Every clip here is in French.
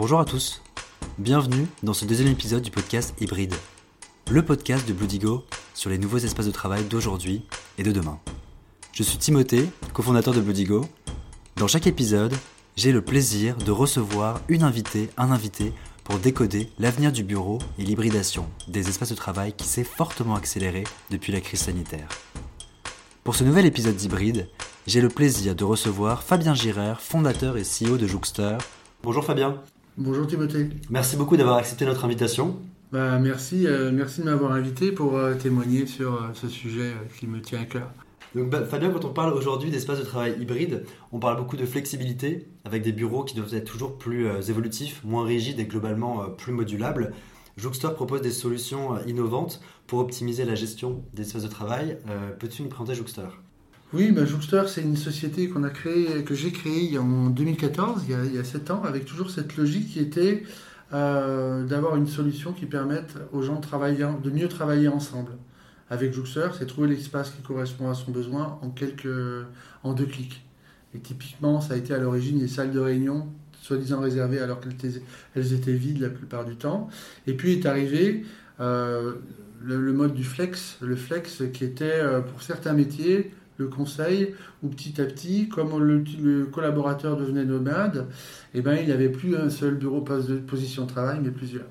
Bonjour à tous, bienvenue dans ce deuxième épisode du podcast Hybride, le podcast de Bloodigo sur les nouveaux espaces de travail d'aujourd'hui et de demain. Je suis Timothée, cofondateur de Bloodigo. Dans chaque épisode, j'ai le plaisir de recevoir une invitée, un invité pour décoder l'avenir du bureau et l'hybridation des espaces de travail qui s'est fortement accéléré depuis la crise sanitaire. Pour ce nouvel épisode d'Hybride, j'ai le plaisir de recevoir Fabien Girer, fondateur et CEO de Jouxter. Bonjour Fabien. Bonjour Timothée. Merci beaucoup d'avoir accepté notre invitation. Bah, merci, euh, merci de m'avoir invité pour euh, témoigner sur euh, ce sujet qui me tient à cœur. Donc, bah, Fabien, quand on parle aujourd'hui d'espace de travail hybride, on parle beaucoup de flexibilité avec des bureaux qui doivent être toujours plus évolutifs, moins rigides et globalement plus modulables. Jouxter propose des solutions innovantes pour optimiser la gestion des espaces de travail. Peux-tu nous présenter Jouxter oui, Jouxter, c'est une société qu'on a que j'ai créée en 2014, il y, a, il y a 7 ans, avec toujours cette logique qui était euh, d'avoir une solution qui permette aux gens de, travailler, de mieux travailler ensemble. Avec Jouxter, c'est trouver l'espace qui correspond à son besoin en, quelques, en deux clics. Et typiquement, ça a été à l'origine des salles de réunion, soi-disant réservées alors qu'elles étaient, vides la plupart du temps. Et puis est arrivé euh, le, le, mode du flex, le flex qui était euh, pour certains métiers le conseil, où petit à petit, comme le, collaborateur devenait nomade, eh ben, il n'y avait plus un seul bureau de position de travail, mais plusieurs.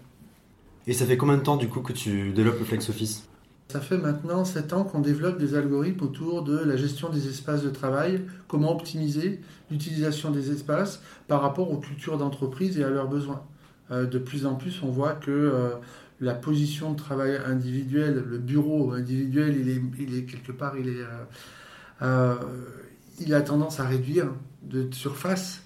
Et ça fait combien de temps du coup que tu développes le Flex Office? Ça fait maintenant 7 ans qu'on développe des algorithmes autour de la gestion des espaces de travail, comment optimiser l'utilisation des espaces par rapport aux cultures d'entreprise et à leurs besoins. Euh, de plus en plus, on voit que euh, la position de travail individuel, le bureau individuel, il est, il est quelque part, il est, euh, il a tendance à réduire de surface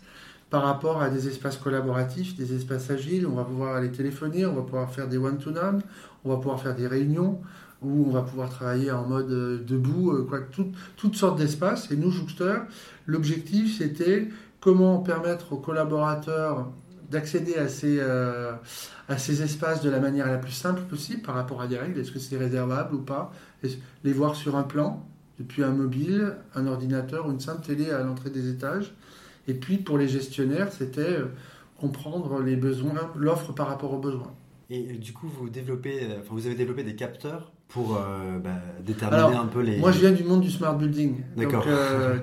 par rapport à des espaces collaboratifs, des espaces agiles. On va pouvoir aller téléphoner, on va pouvoir faire des one-to-one, on va pouvoir faire des réunions, où on va pouvoir travailler en mode euh, debout, euh, toutes sortes d'espaces. Et nous, Jouxter, l'objectif, c'était comment permettre aux collaborateurs d'accéder à, à ces espaces de la manière la plus simple possible par rapport à des règles. Est-ce que c'est réservable ou pas? Les voir sur un plan, depuis un mobile, un ordinateur ou une simple télé à l'entrée des étages. Et puis pour les gestionnaires, c'était euh, comprendre les besoins, l'offre par rapport aux besoins. Et du coup, vous développez, euh, enfin, vous avez développé des capteurs pour euh, bah, déterminer un peu les. Moi, je viens du monde du smart building. D'accord. Donc,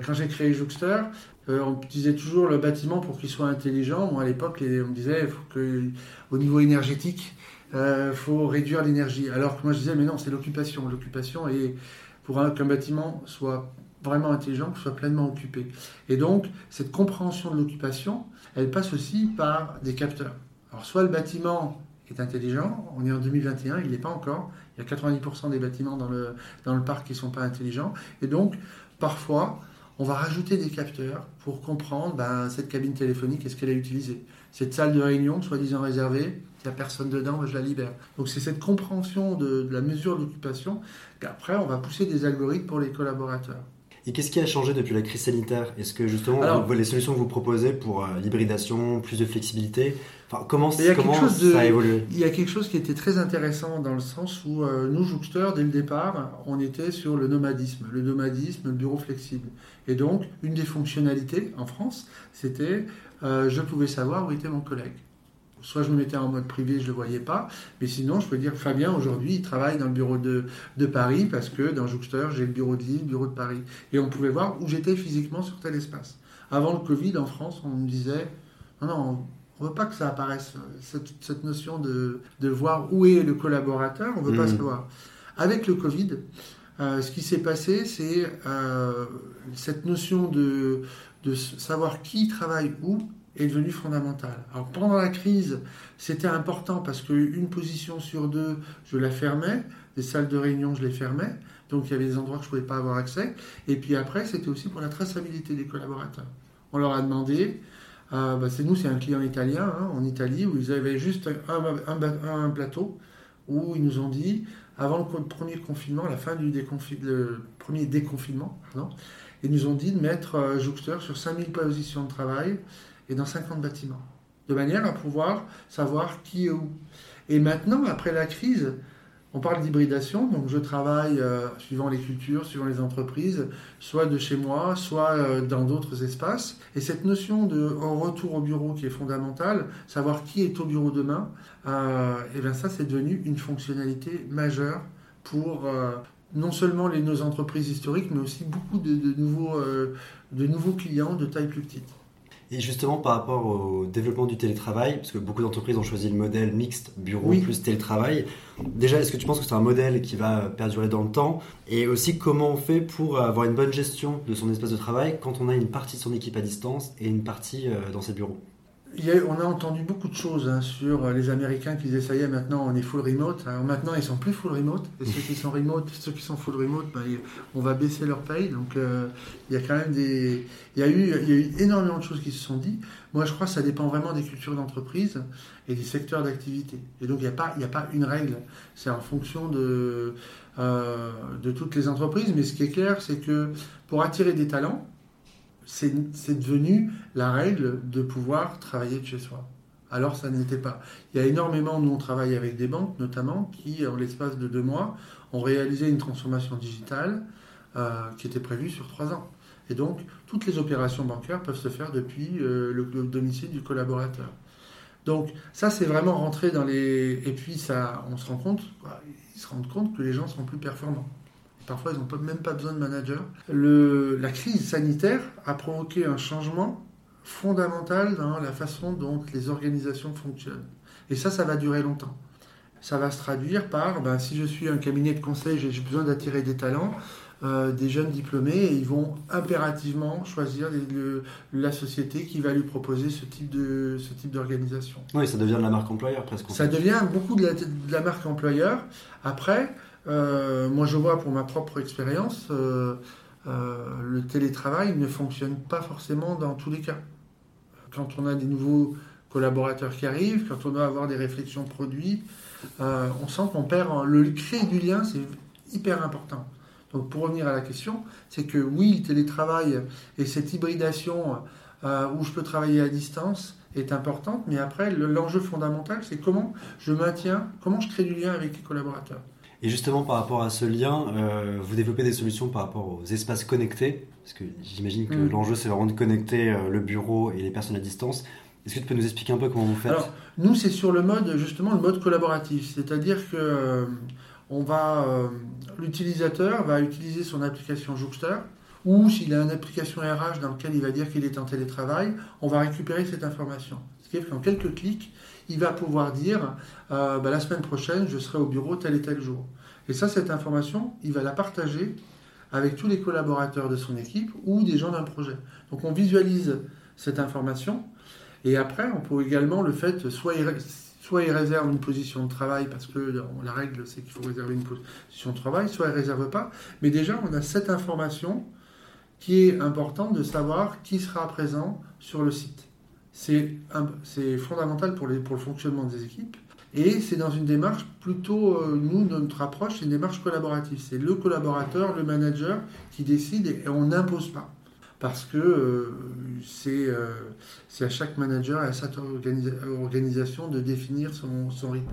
quand j'ai créé Jouxter, on disait toujours le bâtiment pour qu'il soit intelligent. Moi, à l'époque, on me disait faut que, au niveau énergétique, il faut réduire l'énergie. Alors que moi, je disais mais non, c'est l'occupation. L'occupation est pour qu'un bâtiment soit vraiment intelligent, soit pleinement occupé. Et donc, cette compréhension de l'occupation, elle passe aussi par des capteurs. Alors, soit le bâtiment est intelligent, on est en 2021, il n'est pas encore. Il y a 90% des bâtiments dans le parc qui ne sont pas intelligents. Et donc, parfois, on va rajouter des capteurs pour comprendre ben, cette cabine téléphonique, est-ce qu'elle est utilisée. Cette salle de réunion, soi-disant réservée, il n'y a personne dedans, je la libère. Donc c'est cette compréhension de, la mesure d'occupation qu'après on va pousser des algorithmes pour les collaborateurs. Et qu'est-ce qui a changé depuis la crise sanitaire? Est-ce que justement les solutions que vous proposez pour euh, l'hybridation, plus de flexibilité, enfin, comment, comment ça a évolué? Il y a quelque chose qui était très intéressant dans le sens où euh, nous, Jouxter, dès le départ, on était sur le nomadisme, le nomadisme, le bureau flexible. Et donc, une des fonctionnalités en France, c'était euh, je pouvais savoir où était mon collègue. Soit je me mettais en mode privé, je ne le voyais pas, mais sinon je peux dire Fabien aujourd'hui il travaille dans le bureau de, de Paris parce que dans Jouxter j'ai le bureau de Lille, le bureau de Paris. Et on pouvait voir où j'étais physiquement sur tel espace. Avant le Covid en France on me disait non, non, on ne veut pas que ça apparaisse, cette, cette notion de, de, voir où est le collaborateur, on ne veut pas mmh. savoir. Avec le Covid, euh, ce qui s'est passé, c'est euh, cette notion de, de savoir qui travaille où est devenue fondamentale. Alors pendant la crise, c'était important parce qu'une position sur deux, je la fermais, des salles de réunion, je les fermais, donc il y avait des endroits que je ne pouvais pas avoir accès. Et puis après, c'était aussi pour la traçabilité des collaborateurs. On leur a demandé, euh, bah, c'est nous, c'est un client italien, hein, en Italie, où ils avaient juste un, plateau, où ils nous ont dit, avant le premier confinement, la fin du premier déconfinement, pardon, ils nous ont dit de mettre euh, Jouxter sur 5000 positions de travail et dans 50 bâtiments, de manière à pouvoir savoir qui est où. Et maintenant, après la crise, On parle d'hybridation, donc je travaille euh, suivant les cultures, suivant les entreprises, soit de chez moi, soit euh, dans d'autres espaces. Et cette notion de retour au bureau qui est fondamentale, savoir qui est au bureau demain, euh, et bien ça c'est devenu une fonctionnalité majeure pour non seulement les, nos entreprises historiques, mais aussi beaucoup de, nouveaux, de nouveaux clients de taille plus petite. Et justement, par rapport au développement du télétravail, parce que beaucoup d'entreprises ont choisi le modèle mixte bureau plus télétravail, déjà, est-ce que tu penses que c'est un modèle qui va perdurer dans le temps? Et aussi, comment on fait pour avoir une bonne gestion de son espace de travail quand on a une partie de son équipe à distance et une partie euh, dans ses bureaux? On a entendu beaucoup de choses hein, sur euh, les Américains qui disaient ça y est, maintenant on est full remote. Alors maintenant ils sont plus full remote. Et ceux qui sont remote, ceux qui sont full remote, ben, on va baisser leur paye. Donc euh, il y a quand même des, il y a eu, énormément de choses qui se sont dites. Moi je crois que ça dépend vraiment des cultures d'entreprise et des secteurs d'activité. Et donc il n'y a pas, a pas une règle. C'est en fonction euh, de toutes les entreprises. Mais ce qui est clair, c'est que pour attirer des talents c'est devenu la règle de pouvoir travailler de chez soi. Alors ça n'était pas. Il y a énormément, nous on travaille avec des banques notamment, qui en l'espace de deux mois ont réalisé une transformation digitale euh, qui était prévue sur trois ans. Et donc toutes les opérations bancaires peuvent se faire depuis euh, le, domicile du collaborateur. Donc ça c'est vraiment rentré dans les... Et puis ça, on se rend compte, ils se rendent compte que les gens sont plus performants. Parfois, ils n'ont même pas besoin de manager. la crise sanitaire a provoqué un changement fondamental dans la façon dont les organisations fonctionnent. Et ça, ça va durer longtemps. Ça va se traduire par, ben, si je suis un cabinet de conseil, j'ai besoin d'attirer des talents, euh, des jeunes diplômés, et ils vont impérativement choisir la société qui va lui proposer ce type de ce type d'organisation. Oui, ça devient de la marque employeur presque. Ça devient beaucoup de la, de la marque employeur. Après, euh, moi, je vois pour ma propre expérience, euh, euh, le télétravail ne fonctionne pas forcément dans tous les cas. Quand on a des nouveaux collaborateurs qui arrivent, quand on doit avoir des réflexions produits, on sent qu'on perd le créer du lien, c'est hyper important. Donc pour revenir à la question, c'est que oui, le télétravail et cette hybridation où je peux travailler à distance est importante, mais après l'enjeu fondamental, c'est comment je maintiens, comment je crée du lien avec les collaborateurs. Et justement, par rapport à ce lien, euh, vous développez des solutions par rapport aux espaces connectés, parce que j'imagine que mm. l'enjeu, c'est vraiment de connecter euh, le bureau et les personnes à distance. Est-ce que tu peux nous expliquer un peu comment vous faites? Alors, nous, c'est sur le mode, justement, le mode collaboratif. C'est-à-dire que euh, on va, l'utilisateur va utiliser son application Jouxter, ou s'il a une application RH dans laquelle il va dire qu'il est en télétravail, on va récupérer cette information. Qu'en quelques clics, il va pouvoir dire euh, bah, la semaine prochaine, je serai au bureau tel et tel jour. Et ça, cette information, il va la partager avec tous les collaborateurs de son équipe ou des gens d'un projet. Donc on visualise cette information et après, on peut également le fait, soit soit il réserve une position de travail parce que la règle c'est qu'il faut réserver une position de travail, soit il ne réserve pas. Mais déjà, on a cette information qui est importante de savoir qui sera présent sur le site c'est fondamental pour, les, pour le fonctionnement des équipes. Et c'est dans une démarche plutôt, euh, nous, notre approche, c'est une démarche collaborative. C'est le collaborateur, le manager qui décide et, on n'impose pas. Parce que euh, euh, c'est à chaque manager et à cette organisation de définir son, son, rythme.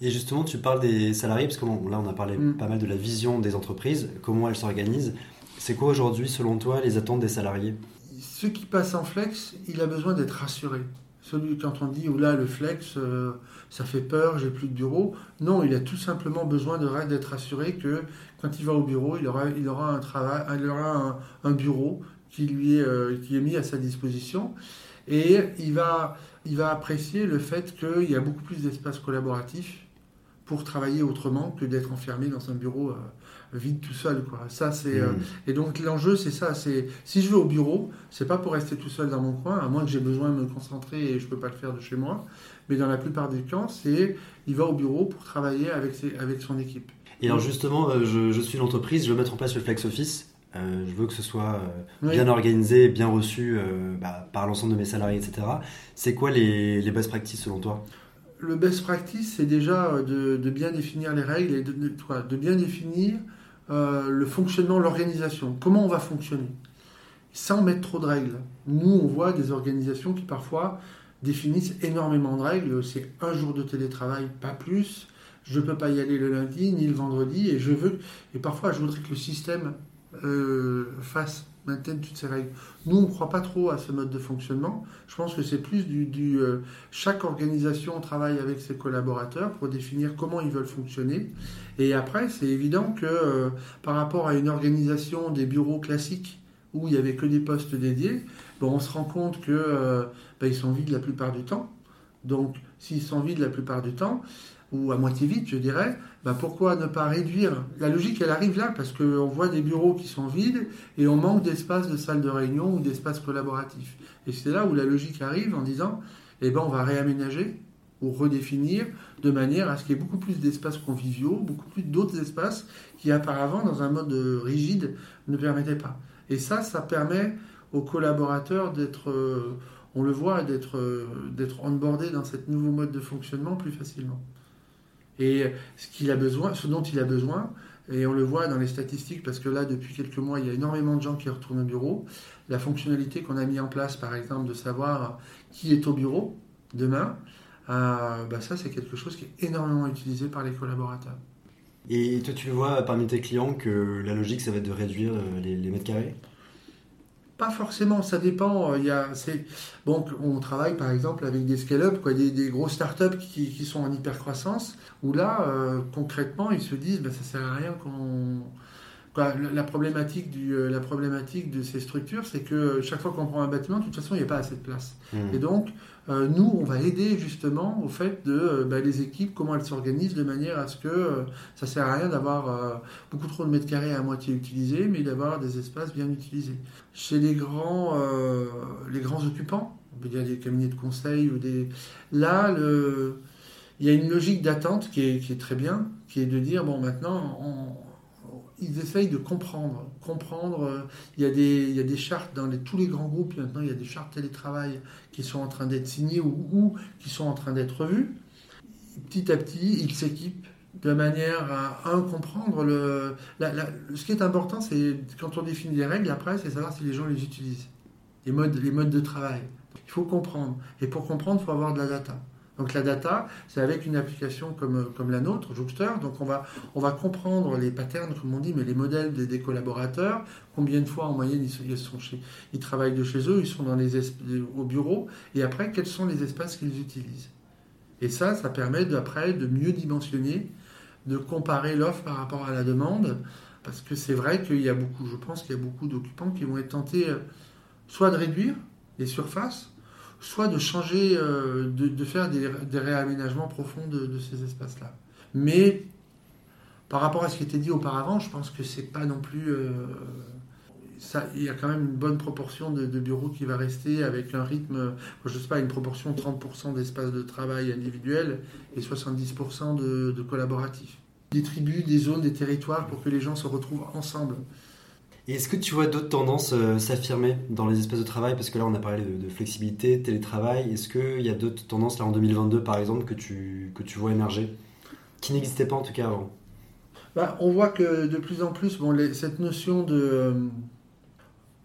Et justement, tu parles des salariés, parce que là, on a parlé mm. pas mal de la vision des entreprises, comment elles s'organisent. C'est quoi aujourd'hui, selon toi, les attentes des salariés? Ce qui passe en flex, il a besoin d'être rassuré. Celui quand on dit, oh là, le flex, euh, ça fait peur, j'ai plus de bureau. Non, il a tout simplement besoin d'être rassuré que quand il va au bureau, il aura, un travail, il aura un, bureau qui lui est, euh, est mis à sa disposition. Et il va, il va apprécier le fait qu'il y a beaucoup plus d'espace collaboratif pour travailler autrement que d'être enfermé dans un bureau euh, vide tout seul quoi. Ça c'est euh, mm. et donc l'enjeu c'est ça, c'est si je vais au bureau, c'est pas pour rester tout seul dans mon coin, à moins que j'ai besoin de me concentrer et je peux pas le faire de chez moi, mais dans la plupart des cas, c'est il va au bureau pour travailler avec ses, avec son équipe. Et alors justement, euh, je, suis l'entreprise, je veux mettre en place le flex office. je veux que ce soit bien organisé, bien reçu bah, par l'ensemble de mes salariés, etc. C'est quoi les, les best practices selon toi? Le best practice, c'est déjà euh, de, bien définir les règles et de, de, bien définir euh, le fonctionnement, l'organisation. Comment on va fonctionner? Sans mettre trop de règles. Nous, on voit des organisations qui parfois définissent énormément de règles. C'est un jour de télétravail, pas plus. je ne peux pas y aller le lundi ni le vendredi, et je veux, et parfois je voudrais que le système euh, fasse maintienne toutes ces règles. Nous, on ne croit pas trop à ce mode de fonctionnement. Je pense que c'est plus du... Euh, chaque organisation travaille avec ses collaborateurs pour définir comment ils veulent fonctionner. Et après, c'est évident que euh, par rapport à une organisation des bureaux classiques où il n'y avait que des postes dédiés, bon, on se rend compte que euh, ben, sont vides la plupart du temps. Donc, s'ils sont vides la plupart du temps, ou à moitié vide, je dirais, ben pourquoi ne pas réduire? La logique, elle arrive là, parce qu'on voit des bureaux qui sont vides et on manque d'espace de salle de réunion ou d'espace collaboratif. Et c'est là où la logique arrive en disant, eh ben, on va réaménager ou redéfinir de manière à ce qu'il y ait beaucoup plus d'espaces conviviaux, beaucoup plus d'autres espaces qui auparavant, dans un mode rigide, ne permettaient pas. Et ça, ça permet aux collaborateurs d'être, euh, on le voit, d'être, euh, d'être onboardés dans ce nouveau mode de fonctionnement plus facilement. Et ce dont il a besoin, et on le voit dans les statistiques parce que là, depuis quelques mois, il y a énormément de gens qui retournent au bureau. La fonctionnalité qu'on a mis en place, par exemple, de savoir qui est au bureau demain, euh, bah ça, c'est quelque chose qui est énormément utilisé par les collaborateurs. Et toi, tu vois parmi tes clients que la logique, ça va être de réduire euh, les mètres carrés? Pas forcément, ça dépend. Euh, il y a, bon, on travaille par exemple avec des scale-up, quoi, des, des grosses startups qui, qui sont en hyper-croissance, où là, euh, concrètement, ils se disent, ben, ça sert à rien qu'on la, problématique du, euh, la problématique de ces structures, c'est que chaque fois qu'on prend un bâtiment, de toute façon, il n'y a pas assez de place. Mmh. Et donc, euh, nous, on va aider justement au fait de euh, bah, les équipes, comment elles s'organisent de manière à ce que ça ne sert à rien d'avoir beaucoup trop de mètres carrés à moitié utilisés, mais d'avoir des espaces bien utilisés. Chez les grands, les grands occupants, on peut dire des cabinets de conseil ou des... Là, il y a une logique d'attente qui qui est, très bien, qui est de dire, bon, maintenant, on ils essayent de comprendre. Comprendre, euh, il, y a des, il y a des chartes dans tous les grands groupes, maintenant il y a des chartes télétravail qui sont en train d'être signées ou, qui sont en train d'être revues. Petit à petit, ils s'équipent de manière à, comprendre le... ce qui est important, c'est quand on définit les règles, après, c'est savoir si les gens les utilisent. Les modes, les modes de travail. Il faut comprendre. Et pour comprendre, il faut avoir de la data. Donc la data, c'est avec une application comme, comme la nôtre, Jookster. Donc on va, comprendre les patterns, comme on dit, mais les modèles des, collaborateurs. Combien de fois en moyenne ils, sont chez, ils travaillent de chez eux, ils sont dans les au bureau. Et après, quels sont les espaces qu'ils utilisent? Et ça, ça permet d'après de mieux dimensionner, de comparer l'offre par rapport à la demande. Parce que c'est vrai qu'il y a beaucoup, je pense qu'il y a beaucoup d'occupants qui vont être tentés euh, soit de réduire les surfaces, soit de changer, euh, de, faire des, réaménagements profonds de, ces espaces-là. Mais par rapport à ce qui était dit auparavant, je pense que c'est pas non plus. Euh, ça, il y a quand même une bonne proportion de, bureaux qui va rester avec un rythme, je ne sais pas, une proportion 30% d'espace de travail individuel et 70% de, de. Des tribus, des zones, des territoires pour que les gens se retrouvent ensemble. Et est-ce que tu vois d'autres tendances euh, s'affirmer dans les espaces de travail? Parce que là, on a parlé de, flexibilité, télétravail. Est-ce qu'il y a d'autres tendances, là, en 2022, par exemple, que tu, que tu vois émerger? Qui n'existaient pas, en tout cas, avant. Bah, On voit que de plus en plus, bon, cette notion de... Euh,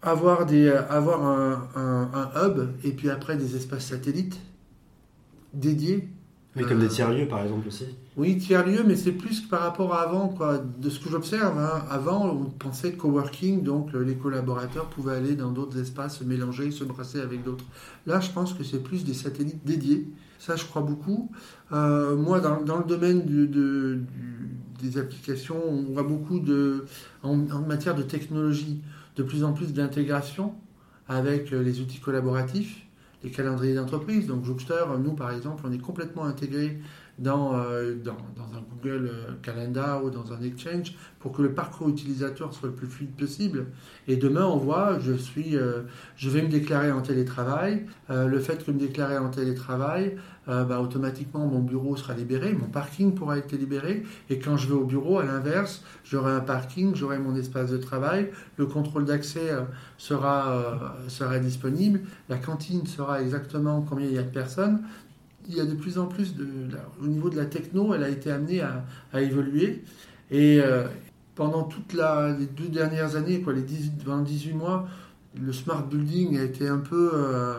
avoir, des, avoir un, un, hub et puis après des espaces satellites dédiés oui, comme des tiers-lieux, par exemple, aussi. Oui, tiers-lieux, mais c'est plus que par rapport à avant, quoi. De ce que j'observe, hein. avant, on pensait coworking, donc euh, les collaborateurs pouvaient aller dans d'autres espaces, se mélanger, se brasser avec d'autres. Là, je pense que c'est plus des satellites dédiés. Ça, je crois beaucoup. Euh, moi, dans, dans, le domaine du, de, des applications, on voit beaucoup de, en, en matière de technologie, de plus en plus d'intégration avec euh, les outils collaboratifs les calendriers d'entreprise. Donc Jookster, nous par exemple, on est complètement intégré dans, euh, dans, un Google euh, Calendar ou dans un Exchange pour que le parcours utilisateur soit le plus fluide possible. Et demain, on voit, je, suis, euh, je vais me déclarer en télétravail. le fait que me déclarer en télétravail, bah, automatiquement, mon bureau sera libéré, mon parking pourra être libéré. Et quand je vais au bureau, à l'inverse, j'aurai un parking, j'aurai mon espace de travail, le contrôle d'accès sera, sera disponible, la cantine sera exactement combien il y a de personnes il y a de plus en plus de. au niveau de la techno, elle a été amenée à, évoluer. Et euh, pendant toutes les deux dernières années, quoi, les 18, 18 mois, le smart building a été un peu. Euh,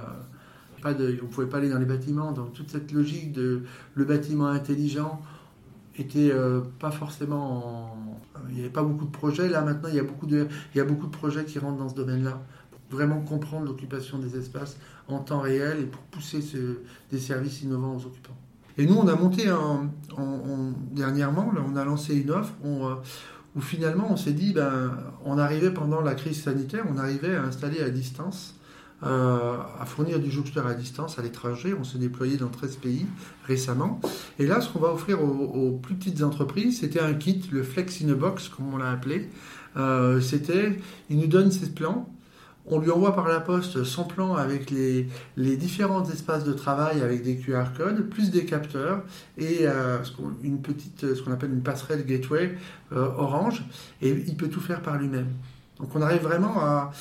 pas de, on ne pouvait pas aller dans les bâtiments, donc toute cette logique de le bâtiment intelligent était pas forcément. Il n'y avait pas beaucoup de projets. Là, maintenant, il y, a beaucoup de, projets qui rentrent dans ce domaine-là. Pour vraiment comprendre l'occupation des espaces en temps réel et pour pousser des services innovants aux occupants. Et nous, on a monté dernièrement, on a lancé une offre où finalement on s'est dit, ben, on arrivait pendant la crise sanitaire, on arrivait à installer à distance euh, à fournir du jouxteur à distance à l'étranger. On s'est déployé dans 13 pays récemment. Et là, ce qu'on va offrir aux, plus petites entreprises, c'était un kit, le Flex in a Box, comme on l'a appelé. Euh, c'était, il nous donne ses plans. On lui envoie par la poste son plan avec les, différents espaces de travail avec des QR codes, plus des capteurs et euh, une petite, ce qu'on appelle une passerelle gateway orange. Et il peut tout faire par lui-même. Donc on arrive vraiment à,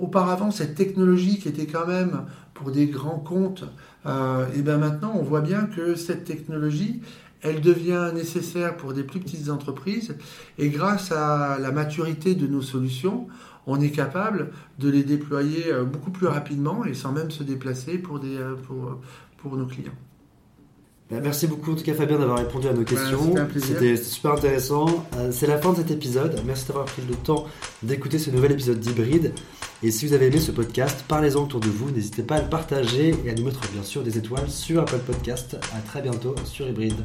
auparavant, cette technologie qui était quand même pour des grands comptes, euh, et bien maintenant, on voit bien que cette technologie, elle devient nécessaire pour des plus petites entreprises. Et grâce à la maturité de nos solutions, on est capable de les déployer euh, beaucoup plus rapidement et sans même se déplacer pour, des, euh, pour, pour nos clients. Bah, merci beaucoup en tout cas Fabien d'avoir répondu à nos questions. C'était super intéressant. C'est la fin de cet épisode. Merci d'avoir pris le temps d'écouter ce nouvel épisode d'Hybride. Et si vous avez aimé ce podcast, parlez-en autour de vous. N'hésitez pas à le partager et à nous mettre bien sûr des étoiles sur Apple Podcast. À très bientôt sur Hybride.